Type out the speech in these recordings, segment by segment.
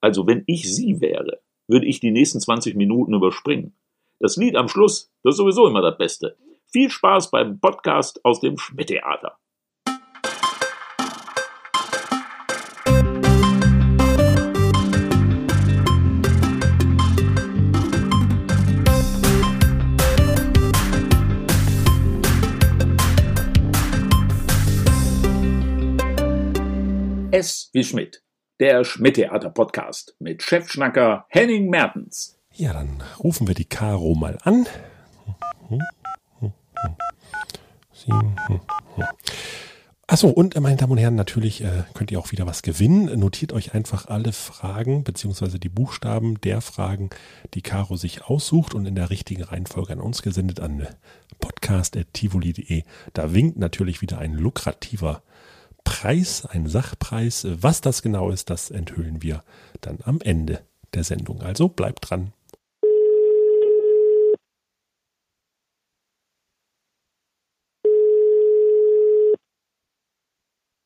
Also wenn ich Sie wäre, würde ich die nächsten 20 Minuten überspringen. Das Lied am Schluss, das ist sowieso immer das Beste. Viel Spaß beim Podcast aus dem Schmidt-Theater. S wie Schmidt, der Schmidt-Theater-Podcast mit Chefschnacker Henning Mertens. Ja, dann rufen wir die Caro mal an. Achso, und äh, meine Damen und Herren, natürlich äh, könnt ihr auch wieder was gewinnen. Notiert euch einfach alle Fragen beziehungsweise die Buchstaben der Fragen, die Caro sich aussucht und in der richtigen Reihenfolge an uns gesendet an podcast.tivoli.de. Da winkt natürlich wieder ein lukrativer Preis, ein Sachpreis. Was das genau ist, das enthüllen wir dann am Ende der Sendung. Also bleibt dran.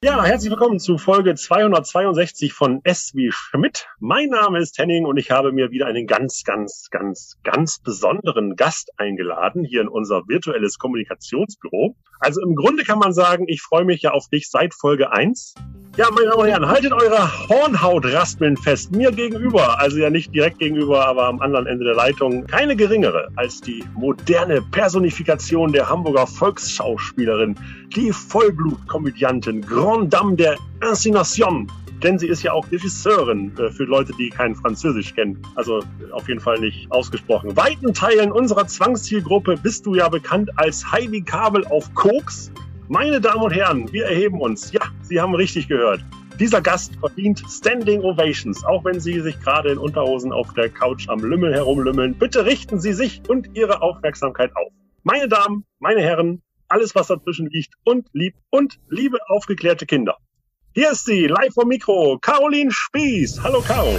Ja, herzlich willkommen zu Folge 262 von S wie Schmidt. Mein Name ist Henning und ich habe mir wieder einen ganz, ganz, ganz, ganz besonderen Gast eingeladen hier in unser virtuelles Kommunikationsbüro. Also im Grunde kann man sagen, ich freue mich ja auf dich seit Folge 1. Ja, meine Damen und Herren, haltet eure Hornhautraspeln fest. Mir gegenüber, also ja nicht direkt gegenüber, aber am anderen Ende der Leitung, keine geringere als die moderne Personifikation der Hamburger Volksschauspielerin, die Vollblutkomödiantin, Grand Dame der Inszenation. Denn sie ist ja auch Regisseurin äh, für Leute, die kein Französisch kennen. Also auf jeden Fall nicht ausgesprochen. Weiten Teilen unserer Zwangszielgruppe bist du ja bekannt als Heidi Kabel auf Koks meine Damen und Herren, wir erheben uns. Ja, Sie haben richtig gehört. Dieser Gast verdient Standing Ovations, auch wenn Sie sich gerade in Unterhosen auf der Couch am Lümmel herumlümmeln. Bitte richten Sie sich und Ihre Aufmerksamkeit auf. Meine Damen, meine Herren, alles was dazwischen liegt und lieb und liebe aufgeklärte Kinder. Hier ist sie, live vom Mikro, Caroline Spieß. Hallo Caro.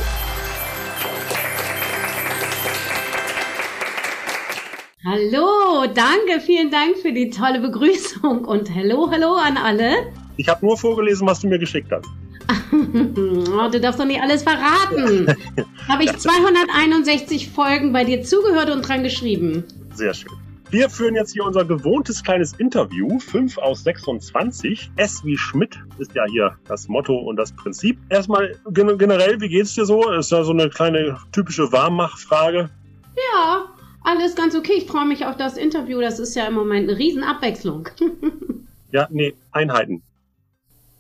Hallo, danke, vielen Dank für die tolle Begrüßung und hallo, hallo an alle. Ich habe nur vorgelesen, was du mir geschickt hast. oh, du darfst doch nicht alles verraten. habe ich 261 Folgen bei dir zugehört und dran geschrieben. Sehr schön. Wir führen jetzt hier unser gewohntes kleines Interview, 5 aus 26. S wie Schmidt ist ja hier das Motto und das Prinzip. Erstmal generell, wie geht's dir so? Ist ja so eine kleine typische Warmmachfrage. Ja, alles ganz okay. Ich freue mich auf das Interview. Das ist ja im Moment eine Riesenabwechslung. ja, nee, Einheiten.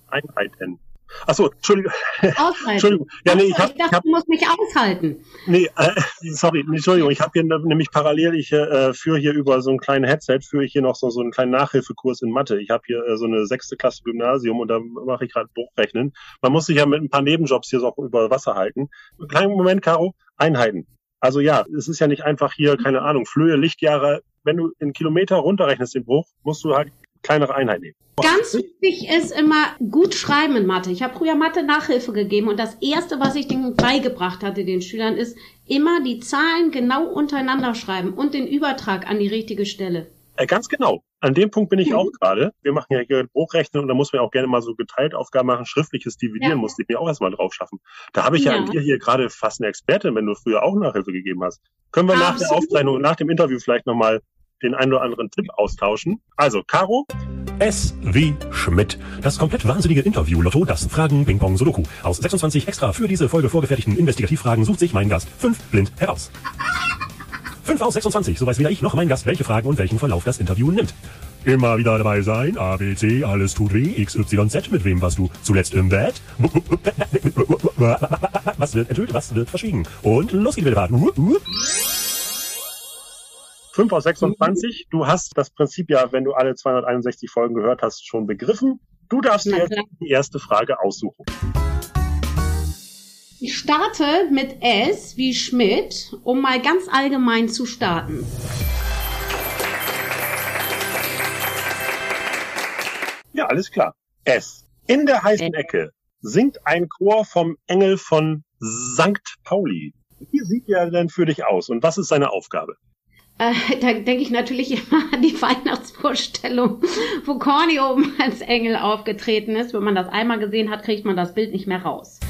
Einheiten. Achso, Entschuldigung. Aushalten. Entschuldigung. Ja, nee, ich, hab, ich dachte, ich hab, du musst mich aushalten. Nee, äh, sorry, Entschuldigung. Ich habe hier nämlich parallel, ich äh, führe hier über so ein kleines Headset, führe ich hier noch so, so einen kleinen Nachhilfekurs in Mathe. Ich habe hier äh, so eine sechste Klasse Gymnasium und da mache ich gerade Buchrechnen. Man muss sich ja mit ein paar Nebenjobs hier so über Wasser halten. Kleinen Moment, Caro. Einheiten. Also ja, es ist ja nicht einfach hier, keine Ahnung, Flöhe, Lichtjahre. Wenn du in Kilometer runterrechnest den Bruch, musst du halt kleinere Einheit nehmen. Ganz wichtig ist immer gut schreiben in Mathe. Ich habe früher Mathe Nachhilfe gegeben und das erste, was ich denen beigebracht hatte, den Schülern, ist immer die Zahlen genau untereinander schreiben und den Übertrag an die richtige Stelle. Äh, ganz genau. An dem Punkt bin ich mhm. auch gerade. Wir machen ja hier Bruchrechnen und da muss man auch gerne mal so geteilt Aufgaben machen. Schriftliches Dividieren ja. musste ich mir auch erstmal drauf schaffen. Da habe ich ja, ja an dir hier gerade fast eine Expertin, wenn du früher auch Nachhilfe gegeben hast. Können wir Absolut. nach der Aufzeichnung, nach dem Interview vielleicht nochmal den einen oder anderen Tipp austauschen? Also, Caro. S wie Schmidt. Das komplett wahnsinnige Interview-Lotto, das Fragen Ping Pong Sudoku. Aus 26 extra für diese Folge vorgefertigten Investigativfragen sucht sich mein Gast fünf blind heraus. 5 aus 26, so weiß weder ich noch mein Gast, welche Fragen und welchen Verlauf das Interview nimmt. Immer wieder dabei sein, A, B, C, alles tut weh, X, Y, Z, mit wem warst du zuletzt im Bett? Was wird enthüllt, was wird verschwiegen? Und los geht's wieder. 5 aus 26. Du hast das Prinzip ja, wenn du alle 261 Folgen gehört hast, schon begriffen. Du darfst dir jetzt die erste Frage aussuchen. Ich starte mit S wie Schmidt, um mal ganz allgemein zu starten. Ja, alles klar. S. In der heißen Ecke singt ein Chor vom Engel von St. Pauli. Wie sieht er denn für dich aus und was ist seine Aufgabe? Äh, da denke ich natürlich immer an die Weihnachtsvorstellung, wo Corny oben als Engel aufgetreten ist. Wenn man das einmal gesehen hat, kriegt man das Bild nicht mehr raus.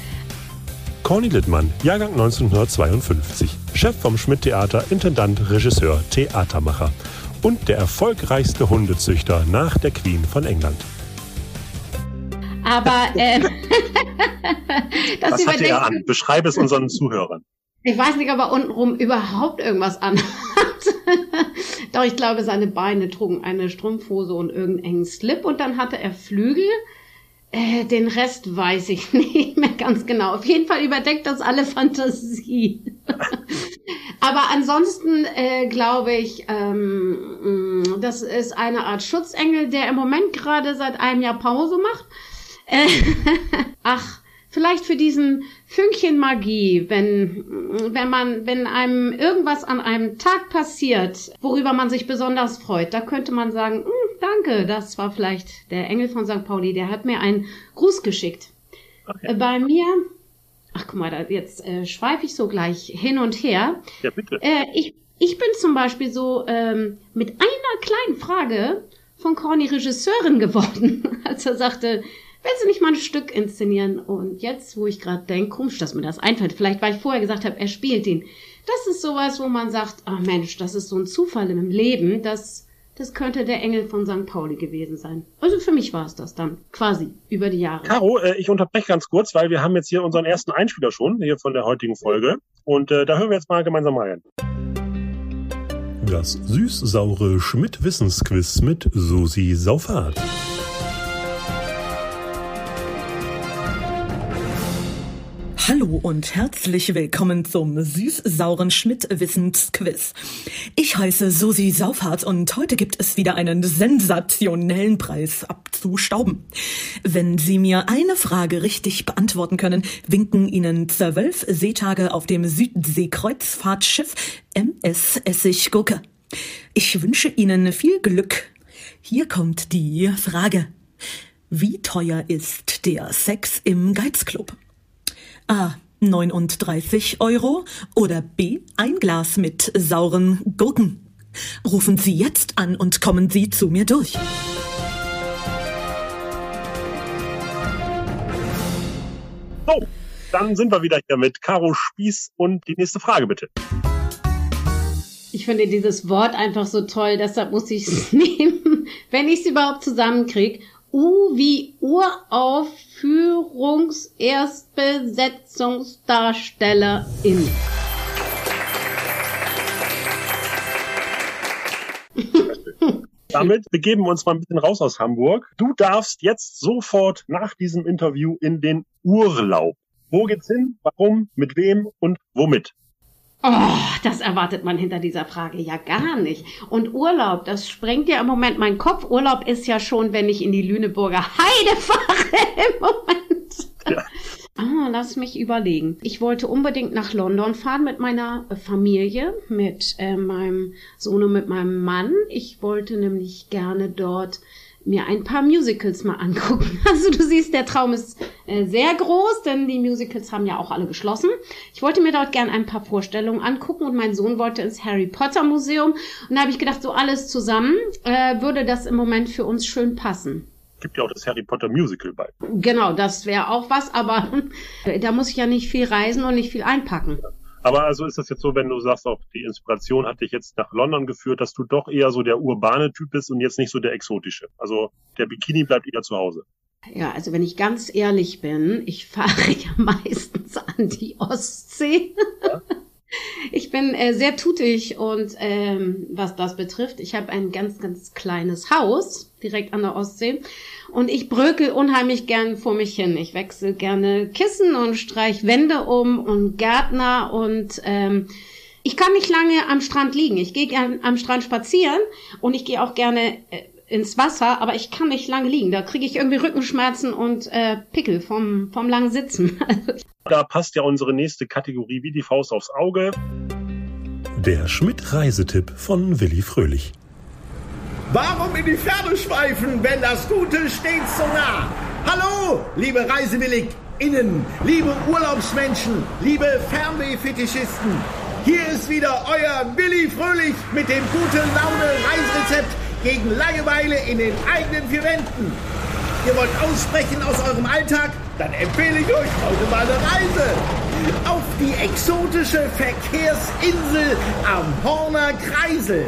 Corny Littmann, Jahrgang 1952. Chef vom Schmidt-Theater, Intendant, Regisseur, Theatermacher. Und der erfolgreichste Hundezüchter nach der Queen von England. Aber äh, das Was hat er an? Beschreibe es unseren Zuhörern. Ich weiß nicht, ob er untenrum überhaupt irgendwas anhat. Doch ich glaube, seine Beine trugen eine Strumpfhose und irgendeinen engen Slip und dann hatte er Flügel. Äh, den Rest weiß ich nicht mehr ganz genau. Auf jeden Fall überdeckt das alle Fantasie. Aber ansonsten äh, glaube ich, ähm, mm, das ist eine Art Schutzengel, der im Moment gerade seit einem Jahr Pause macht. Äh, ach, vielleicht für diesen Fünkchen Magie, wenn, wenn man, wenn einem irgendwas an einem Tag passiert, worüber man sich besonders freut, da könnte man sagen, hm, danke, das war vielleicht der Engel von St. Pauli, der hat mir einen Gruß geschickt. Okay. Äh, bei mir, ach guck mal, da, jetzt äh, schweife ich so gleich hin und her. Ja, bitte. Äh, ich, ich bin zum Beispiel so ähm, mit einer kleinen Frage von Corny Regisseurin geworden, als er sagte, willst du nicht mal ein Stück inszenieren? Und jetzt, wo ich gerade denke, komisch, dass mir das einfällt, vielleicht weil ich vorher gesagt habe, er spielt ihn. Das ist sowas, wo man sagt, ach Mensch, das ist so ein Zufall im Leben, das, das könnte der Engel von St. Pauli gewesen sein. Also für mich war es das dann, quasi, über die Jahre. Caro, äh, ich unterbreche ganz kurz, weil wir haben jetzt hier unseren ersten Einspieler schon, hier von der heutigen Folge. Und äh, da hören wir jetzt mal gemeinsam rein. Das süß-saure Schmidt-Wissensquiz mit Susi Saufahrt. Hallo und herzlich willkommen zum süß-sauren Schmidt-Wissensquiz. Ich heiße Susi Saufhardt und heute gibt es wieder einen sensationellen Preis abzustauben. Wenn Sie mir eine Frage richtig beantworten können, winken Ihnen zwölf Seetage auf dem Südsee-Kreuzfahrtschiff MS Essiggurke. Ich wünsche Ihnen viel Glück. Hier kommt die Frage. Wie teuer ist der Sex im Geizclub? A. 39 Euro oder B. Ein Glas mit sauren Gurken. Rufen Sie jetzt an und kommen Sie zu mir durch. So, dann sind wir wieder hier mit Caro Spieß und die nächste Frage bitte. Ich finde dieses Wort einfach so toll, deshalb muss ich es nehmen, wenn ich es überhaupt zusammenkriege. U wie Uraufführungserstbesetzungsdarstellerin. Damit begeben wir uns mal ein bisschen raus aus Hamburg. Du darfst jetzt sofort nach diesem Interview in den Urlaub. Wo geht's hin? Warum? Mit wem? Und womit? Oh, das erwartet man hinter dieser Frage ja gar nicht. Und Urlaub, das sprengt ja im Moment mein Kopf. Urlaub ist ja schon, wenn ich in die Lüneburger Heide fahre im Moment. Ja. Ah, lass mich überlegen. Ich wollte unbedingt nach London fahren mit meiner Familie, mit äh, meinem Sohn und mit meinem Mann. Ich wollte nämlich gerne dort mir ein paar Musicals mal angucken. Also du siehst, der Traum ist äh, sehr groß, denn die Musicals haben ja auch alle geschlossen. Ich wollte mir dort gern ein paar Vorstellungen angucken und mein Sohn wollte ins Harry Potter Museum. Und da habe ich gedacht, so alles zusammen äh, würde das im Moment für uns schön passen gibt ja auch das Harry Potter Musical bei. Genau, das wäre auch was, aber da muss ich ja nicht viel reisen und nicht viel einpacken. Aber also ist das jetzt so, wenn du sagst, auch die Inspiration hat dich jetzt nach London geführt, dass du doch eher so der urbane Typ bist und jetzt nicht so der exotische. Also der Bikini bleibt eher zu Hause. Ja, also wenn ich ganz ehrlich bin, ich fahre ja meistens an die Ostsee. Ja? Ich bin äh, sehr tutig und ähm, was das betrifft, ich habe ein ganz, ganz kleines Haus direkt an der Ostsee und ich brökel unheimlich gern vor mich hin. Ich wechsle gerne Kissen und streich Wände um und Gärtner und ähm, ich kann nicht lange am Strand liegen. Ich gehe gerne am Strand spazieren und ich gehe auch gerne äh, ins Wasser, aber ich kann nicht lange liegen. Da kriege ich irgendwie Rückenschmerzen und äh, Pickel vom, vom langen Sitzen. da passt ja unsere nächste Kategorie wie die Faust aufs Auge. Der Schmidt-Reisetipp von Willi Fröhlich. Warum in die Ferne schweifen, wenn das Gute steht so nah? Hallo, liebe ReisewilligInnen, liebe Urlaubsmenschen, liebe Fernwehfetischisten. Hier ist wieder euer Willi Fröhlich mit dem gute Laune Reiserezept gegen Langeweile in den eigenen vier Wänden. Ihr wollt aussprechen aus eurem Alltag? Dann empfehle ich euch heute mal eine Reise. Auf die exotische Verkehrsinsel am Horner Kreisel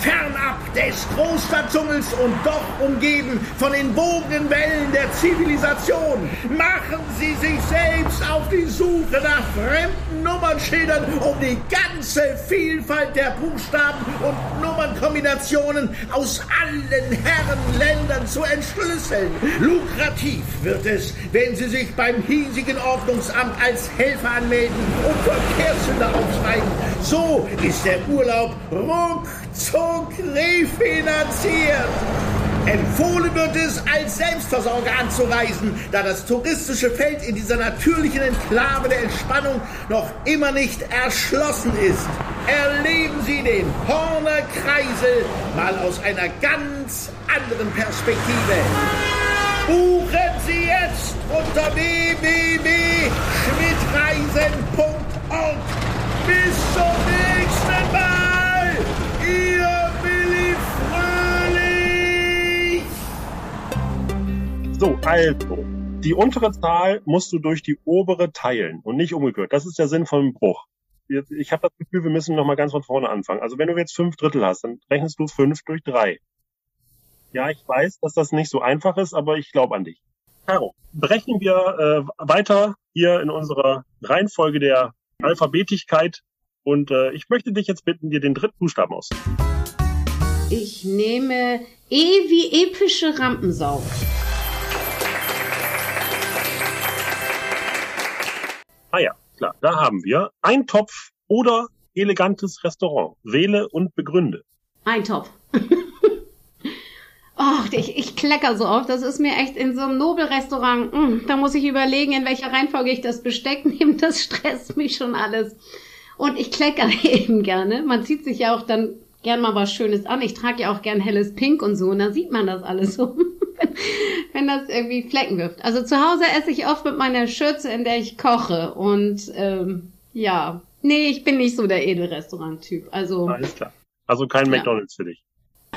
fernab des Großstadtdschungels und doch umgeben von den wogenden Wellen der Zivilisation. Machen Sie sich selbst auf die Suche nach fremden Nummernschildern, um die ganze Vielfalt der Buchstaben und Nummernkombinationen aus allen Herrenländern zu entschlüsseln. Lukrativ wird es, wenn Sie sich beim hiesigen Ordnungsamt als Helfer anmelden und Verkehrssünder aufschreiben. So ist der Urlaub ruckzuck Regierung refinanziert. Empfohlen wird es, als Selbstversorger anzureisen, da das touristische Feld in dieser natürlichen Enklave der Entspannung noch immer nicht erschlossen ist. Erleben Sie den Horner Kreisel mal aus einer ganz anderen Perspektive. Buchen Sie jetzt unter www.schmidtreisen.org. Bis zum nächsten Mal. So, also, die untere Zahl musst du durch die obere teilen und nicht umgekehrt. Das ist der Sinn von Bruch. Ich habe das Gefühl, wir müssen nochmal ganz von vorne anfangen. Also wenn du jetzt fünf Drittel hast, dann rechnest du fünf durch drei. Ja, ich weiß, dass das nicht so einfach ist, aber ich glaube an dich. Caro, brechen wir äh, weiter hier in unserer Reihenfolge der Alphabetigkeit und äh, ich möchte dich jetzt bitten, dir den dritten Buchstaben aus. Ich nehme E wie epische Rampensau. Ah ja, klar, da haben wir Eintopf oder elegantes Restaurant. Wähle und begründe. Eintopf. Och, ich, ich klecker so oft. Das ist mir echt in so einem Nobelrestaurant. Mh, hm, da muss ich überlegen, in welcher Reihenfolge ich das Besteck nehme. Das stresst mich schon alles. Und ich klecker eben gerne. Man zieht sich ja auch dann gern mal was Schönes an. Ich trage ja auch gern helles Pink und so. Und da sieht man das alles so. Wenn das irgendwie Flecken wirft. Also zu Hause esse ich oft mit meiner Schürze, in der ich koche. Und ähm, ja, nee, ich bin nicht so der Edelrestaurant-Typ. Also alles klar. Also kein ja. McDonald's für dich.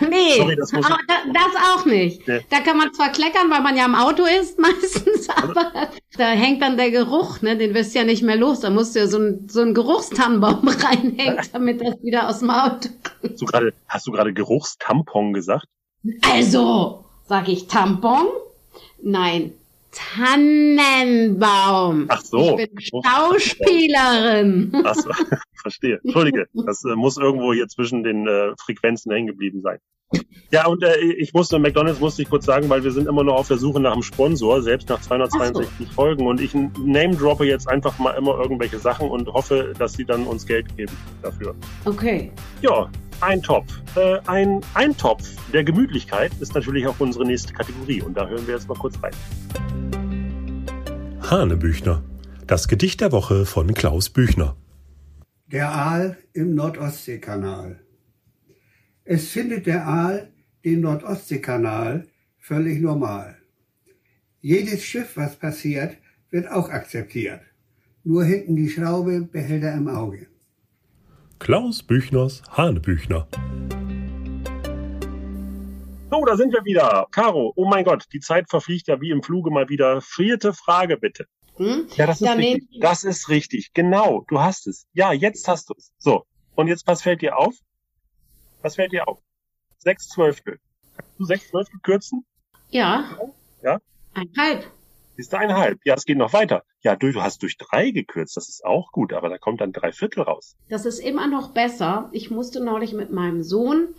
Nee, Sorry, das, aber da, das auch nicht. Nee. Da kann man zwar kleckern, weil man ja im Auto ist meistens, aber da hängt dann der Geruch, ne? Den wirst du ja nicht mehr los. Da musst du ja so ein, so ein Geruchstannenbaum reinhängen, damit das wieder aus dem Auto kommt. Hast du gerade, hast du gerade Geruchstampon gesagt? Also, Sag ich Tampon? Nein, Tannenbaum. Ach so. Ich bin Schauspielerin. Ach so, verstehe. Entschuldige, das äh, muss irgendwo hier zwischen den äh, Frequenzen hängen geblieben sein. Ja, und äh, ich musste, McDonalds musste ich kurz sagen, weil wir sind immer noch auf der Suche nach einem Sponsor, selbst nach 262 so. Folgen. Und ich name-droppe jetzt einfach mal immer irgendwelche Sachen und hoffe, dass sie dann uns Geld geben dafür. Okay. Ja, ein Topf. Äh, ein Eintopf der Gemütlichkeit ist natürlich auch unsere nächste Kategorie. Und da hören wir jetzt mal kurz rein. Hanebüchner. Das Gedicht der Woche von Klaus Büchner. Der Aal im Nordostseekanal. Es findet der Aal den Nordostseekanal völlig normal. Jedes Schiff, was passiert, wird auch akzeptiert. Nur hinten die Schraube behält er im Auge. Klaus Büchners Hanebüchner. So, da sind wir wieder. Caro, oh mein Gott, die Zeit verfliegt ja wie im Fluge mal wieder. Vierte Frage bitte. Hm? Ja, das ist ja, richtig. Nee. Das ist richtig. Genau, du hast es. Ja, jetzt hast du es. So, und jetzt was fällt dir auf? Was fällt dir auf? Sechs Zwölftel. Kannst du sechs Zwölftel kürzen? Ja. Ja? Einhalb. Ist einhalb. Ja, es geht noch weiter. Ja, du, du hast durch drei gekürzt. Das ist auch gut, aber da kommt dann drei Viertel raus. Das ist immer noch besser. Ich musste neulich mit meinem Sohn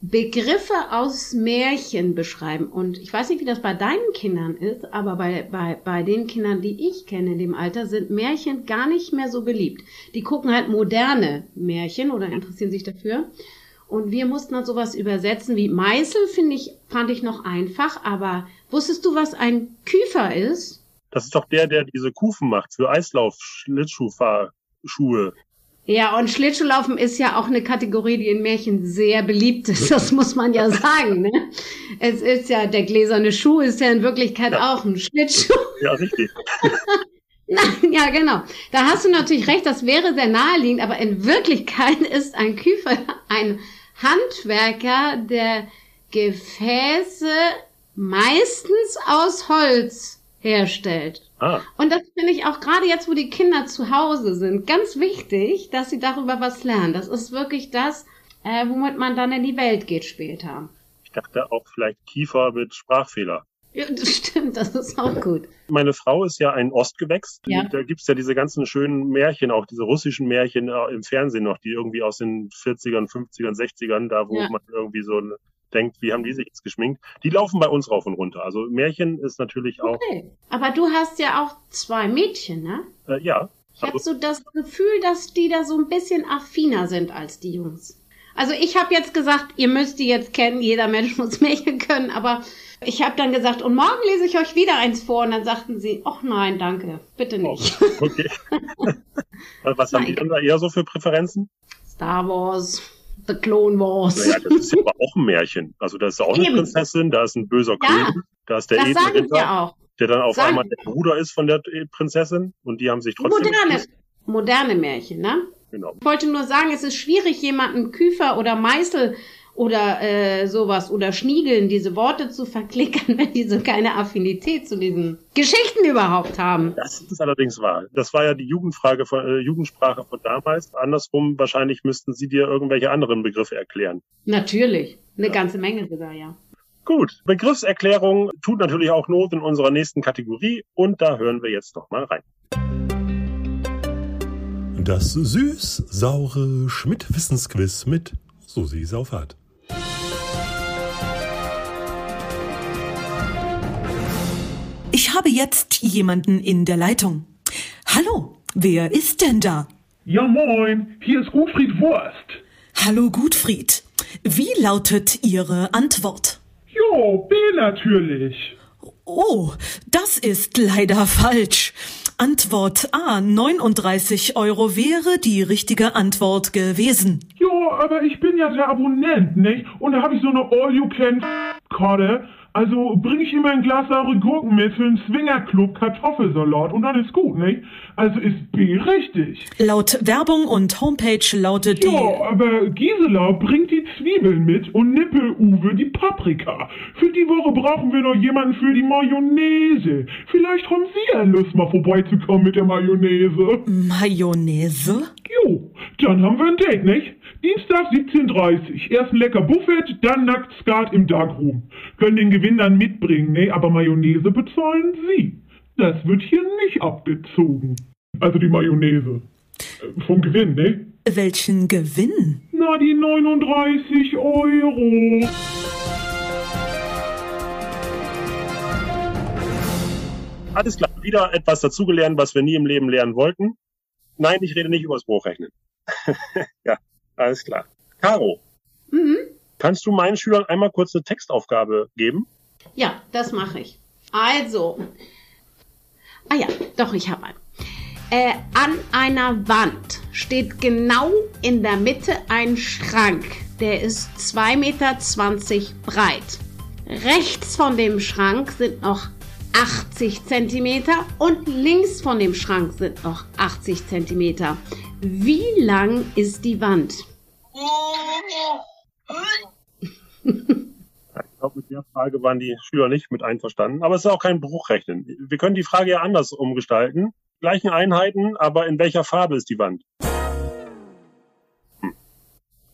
Begriffe aus Märchen beschreiben. Und ich weiß nicht, wie das bei deinen Kindern ist, aber bei, bei, bei den Kindern, die ich kenne in dem Alter, sind Märchen gar nicht mehr so beliebt. Die gucken halt moderne Märchen oder interessieren sich dafür. Und wir mussten dann sowas übersetzen wie Meißel, finde ich, fand ich noch einfach, aber wusstest du, was ein Küfer ist? Das ist doch der, der diese Kufen macht für Eislauf, Schlittschuhfahrschuhe. Ja, und Schlittschuhlaufen ist ja auch eine Kategorie, die in Märchen sehr beliebt ist. Das muss man ja sagen. Ne? Es ist ja, der gläserne Schuh ist ja in Wirklichkeit ja. auch ein Schlittschuh. Ja, richtig. Nein, ja, genau. Da hast du natürlich recht, das wäre sehr naheliegend, aber in Wirklichkeit ist ein Küfer ein Handwerker, der Gefäße meistens aus Holz herstellt. Ah, Und das finde ich auch gerade jetzt, wo die Kinder zu Hause sind, ganz wichtig, dass sie darüber was lernen. Das ist wirklich das, äh, womit man dann in die Welt geht später. ich dachte auch vielleicht Kiefer mit Sprachfehler. Ja, das stimmt, das ist auch gut. Meine Frau ist ja ein Ostgewächs. Ja. Da gibt's ja diese ganzen schönen Märchen, auch diese russischen Märchen äh, im Fernsehen noch, die irgendwie aus den 40ern, 50ern, 60ern, da wo Ja. man irgendwie so denkt, wie haben die sich jetzt geschminkt? Die laufen bei uns rauf und runter. Also Märchen ist natürlich auch, Okay. Aber du hast ja auch zwei Mädchen, ne? äh, ja. Ich habe Also, so das Gefühl, dass die da so ein bisschen affiner sind als die Jungs. Also ich habe jetzt gesagt, ihr müsst die jetzt kennen, jeder Mensch muss Märchen können, aber ich habe dann gesagt, und morgen lese ich euch wieder eins vor und dann sagten sie, ach nein, danke, bitte nicht. okay. Also Was haben die Nein. dann da eher so für Präferenzen? Star Wars, The Clone Wars. Naja, das ist ja aber auch ein Märchen. Also da ist auch eine Eben. Prinzessin, da ist ein böser Ja. König, da ist der edle Ritter, auch. der dann auf Sagen- einmal der Bruder ist von der Prinzessin und die haben sich trotzdem Moderne, geküsst. moderne Märchen, ne? Genau. Ich wollte nur sagen, es ist schwierig, jemanden Küfer oder Meißel oder äh, sowas oder Schniegeln diese Worte zu verklickern, wenn die so keine Affinität zu diesen Geschichten überhaupt haben. Das ist allerdings wahr. Das war ja die Jugendfrage von, äh, Jugendsprache von damals. Andersrum, wahrscheinlich müssten sie dir irgendwelche anderen Begriffe erklären. Natürlich. Eine ganze Menge sogar, ja. Gut, Begriffserklärung tut natürlich auch Not in unserer nächsten Kategorie und da hören wir jetzt doch mal rein. Das süß-saure Schmidt-Wissensquiz mit Susi Saufert. Habe jetzt jemanden in der Leitung. Hallo, wer ist denn da? Ja moin, hier ist Gutfried Wurst. Hallo Gutfried. Wie lautet Ihre Antwort? Jo, B natürlich. Oh, das ist leider falsch. Antwort A, 39 Euro wäre die richtige Antwort gewesen. Jo, aber ich bin ja der Abonnent, nicht? Und da habe ich so eine All-You-Can-Karte. Also bringe ich immer ein Glas saure Gurken mit für einen Swingerclub Kartoffelsalat und dann ist gut, nicht? Also ist B richtig. Laut Werbung und Homepage lautet die... Ja, aber Gisela bringt die Zwiebeln mit und Nippel-Uwe die Paprika. Für die Woche brauchen wir noch jemanden für die Mayonnaise. Vielleicht haben Sie ja Lust, mal vorbeizukommen mit der Mayonnaise. Mayonnaise? Jo, dann haben wir ein Date, nicht? Dienstag 17.30 Erst ein lecker Buffet, dann nackt Skat im Darkroom. Können den Gewinn dann mitbringen, ne? Aber Mayonnaise bezahlen Sie. Das wird hier nicht abgezogen. Also die Mayonnaise. Äh, Vom Gewinn, ne? Welchen Gewinn? Na, die 39 Euro. Alles klar, wieder etwas dazugelernt, was wir nie im Leben lernen wollten. Nein, ich rede nicht übers Hochrechnen. ja, alles klar. Caro, Mhm. kannst du meinen Schülern einmal kurz eine Textaufgabe geben? Ja, das mache ich. Also. Ah ja, doch, ich habe einen. Äh, an einer Wand steht genau in der Mitte ein Schrank. Der ist 2,20 Meter breit. Rechts von dem Schrank sind noch 80 Zentimeter und links von dem Schrank sind noch 80 Zentimeter. Wie lang ist die Wand? Ich glaube, mit der Frage waren die Schüler nicht mit einverstanden. Aber es ist auch kein Bruchrechnen. Wir können die Frage ja anders umgestalten. Gleichen Einheiten, aber in welcher Farbe ist die Wand?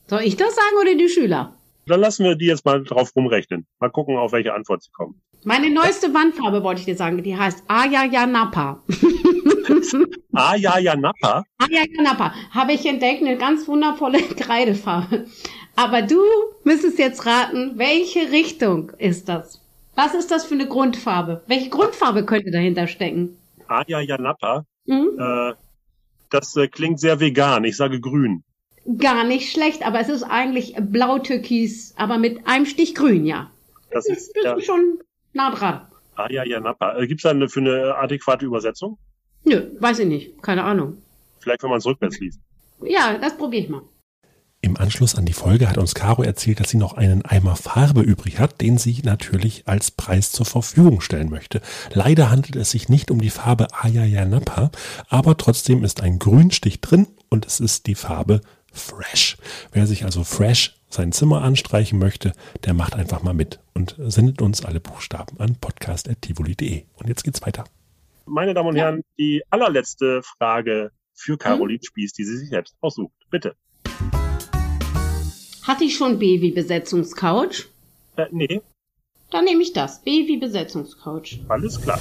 Soll ich das sagen oder die Schüler? Dann lassen wir die jetzt mal drauf rumrechnen. Mal gucken, auf welche Antwort sie kommen. Meine neueste Wandfarbe wollte ich dir sagen, die heißt Ayayanapa. Ah, ja, ja, Nappa. Ayayanapa habe ich entdeckt, eine ganz wundervolle Kreidefarbe. Aber du müsstest jetzt raten, welche Richtung ist das? Was ist das für eine Grundfarbe? Welche Grundfarbe könnte dahinter stecken? Ah, ja, ja, Nappa. Hm? Äh, das äh, klingt sehr vegan. Ich sage grün. Gar nicht schlecht, aber es ist eigentlich blau-türkis, aber mit einem Stich grün, ja. Das Das ist ja, schon nah dran. ah, ja, ja, Nappa. Äh, Gibt es da eine, für eine adäquate Übersetzung? Nö, weiß ich nicht. Keine Ahnung. Vielleicht, wenn man es rückwärts liest. Ja, das probiere ich mal. Im Anschluss an die Folge hat uns Caro erzählt, dass sie noch einen Eimer Farbe übrig hat, den sie natürlich als Preis zur Verfügung stellen möchte. Leider handelt es sich nicht um die Farbe Ayayanapa, aber trotzdem ist ein Grünstich drin und es ist die Farbe Fresh. Wer sich also Fresh sein Zimmer anstreichen möchte, der macht einfach mal mit und sendet uns alle Buchstaben an podcast.tivoli.de. Und jetzt geht's weiter. Meine Damen und ja. Herren, die allerletzte Frage für Caroline hm? Spieß, die sie sich selbst aussucht. Bitte. Hatte ich schon B wie Besetzungscouch? Äh, nee. Dann nehme ich das. B wie Besetzungscouch. Alles klar.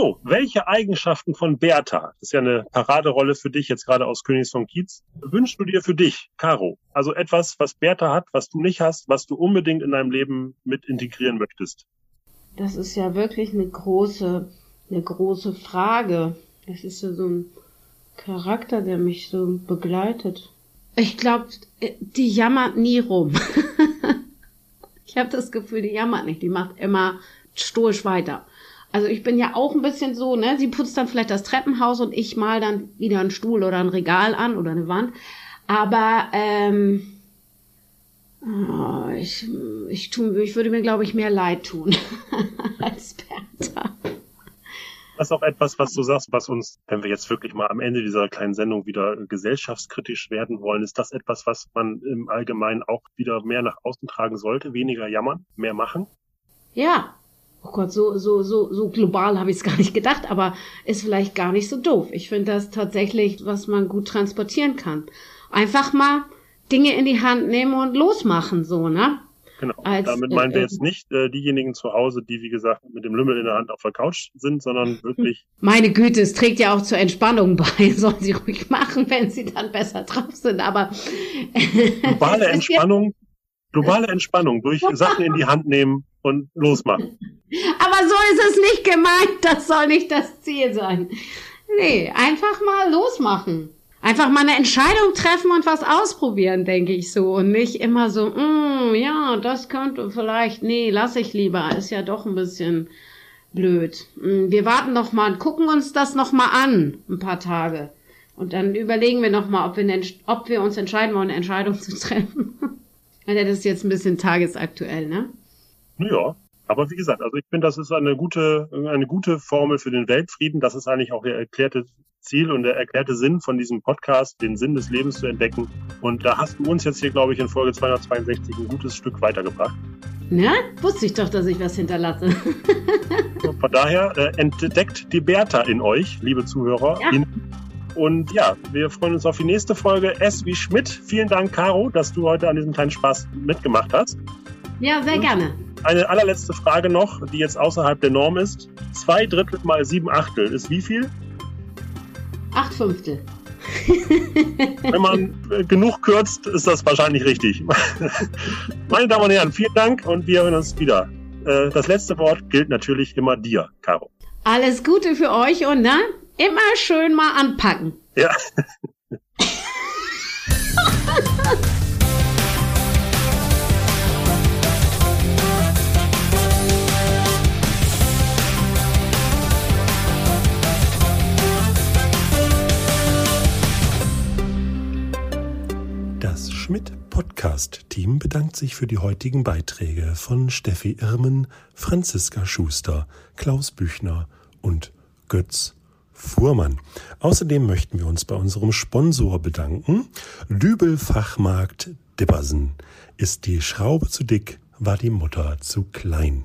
So, welche Eigenschaften von Bertha, das ist ja eine Paraderolle für dich jetzt gerade aus Königs von Kiez, wünschst du dir für dich, Caro? Also etwas, was Bertha hat, was du nicht hast, was du unbedingt in deinem Leben mit integrieren möchtest. Das ist ja wirklich eine große, eine große Frage. Das ist ja so ein Charakter, der mich so begleitet. Ich glaube, die jammert nie rum. ich habe das Gefühl, die jammert nicht. Die macht immer stoisch weiter. Also ich bin ja auch ein bisschen so, ne? Sie putzt dann vielleicht das Treppenhaus und ich mal dann wieder einen Stuhl oder ein Regal an oder eine Wand. Aber ähm, oh, ich, ich, tu, ich würde mir, glaube ich, mehr leid tun als Bertha. Das ist auch etwas, was du sagst, was uns, wenn wir jetzt wirklich mal am Ende dieser kleinen Sendung wieder gesellschaftskritisch werden wollen, ist das etwas, was man im Allgemeinen auch wieder mehr nach außen tragen sollte, weniger jammern, mehr machen? Ja, oh Gott, so, so, so, so global habe ich es gar nicht gedacht, aber ist vielleicht gar nicht so doof. Ich finde das tatsächlich, was man gut transportieren kann. Einfach mal Dinge in die Hand nehmen und losmachen, so, ne? Genau. Als, Damit meinen wir äh, jetzt nicht äh, diejenigen zu Hause, die, wie gesagt, mit dem Lümmel in der Hand auf der Couch sind, sondern wirklich. Meine Güte, es trägt ja auch zur Entspannung bei. Sollen sie ruhig machen, wenn sie dann besser drauf sind. Aber globale Entspannung, globale Entspannung durch Sachen in die Hand nehmen und losmachen. Aber so ist es nicht gemeint. Das soll nicht das Ziel sein. Nee, einfach mal losmachen. Einfach mal eine Entscheidung treffen und was ausprobieren, denke ich so. Und nicht immer so, mm, ja, das könnte vielleicht, nee, lass ich lieber. Ist ja doch ein bisschen blöd. Mm, wir warten noch mal und gucken uns das noch mal an, ein paar Tage. Und dann überlegen wir noch mal, ob wir, ob wir uns entscheiden wollen, eine Entscheidung zu treffen. das ist jetzt ein bisschen tagesaktuell, ne? Ja, aber wie gesagt, also ich finde, das ist eine gute, eine gute Formel für den Weltfrieden. Das ist eigentlich auch der erklärte Ziel und der erklärte Sinn von diesem Podcast, den Sinn des Lebens zu entdecken. Und da hast du uns jetzt hier, glaube ich, in Folge 262 ein gutes Stück weitergebracht. Na, wusste ich doch, dass ich was hinterlasse. Von daher äh, entdeckt die Bertha in euch, liebe Zuhörer. Ja. Und ja, wir freuen uns auf die nächste Folge. S wie Schmidt. Vielen Dank, Caro, dass du heute an diesem kleinen Spaß mitgemacht hast. Ja, sehr Und gerne. Eine allerletzte Frage noch, die jetzt außerhalb der Norm ist. Zwei Drittel mal sieben Achtel ist wie viel? Acht Fünftel. Wenn man äh, genug kürzt, ist das wahrscheinlich richtig. Meine Damen und Herren, vielen Dank und wir hören uns wieder. Äh, das letzte Wort gilt natürlich immer dir, Caro. Alles Gute für euch und ne, immer schön mal anpacken. Ja. Schmidt Podcast Team bedankt sich für die heutigen Beiträge von Steffi Irmen, Franziska Schuster, Klaus Büchner und Götz Fuhrmann. Außerdem möchten wir uns bei unserem Sponsor bedanken. Dübel Fachmarkt Dippersen. Ist die Schraube zu dick, war die Mutter zu klein.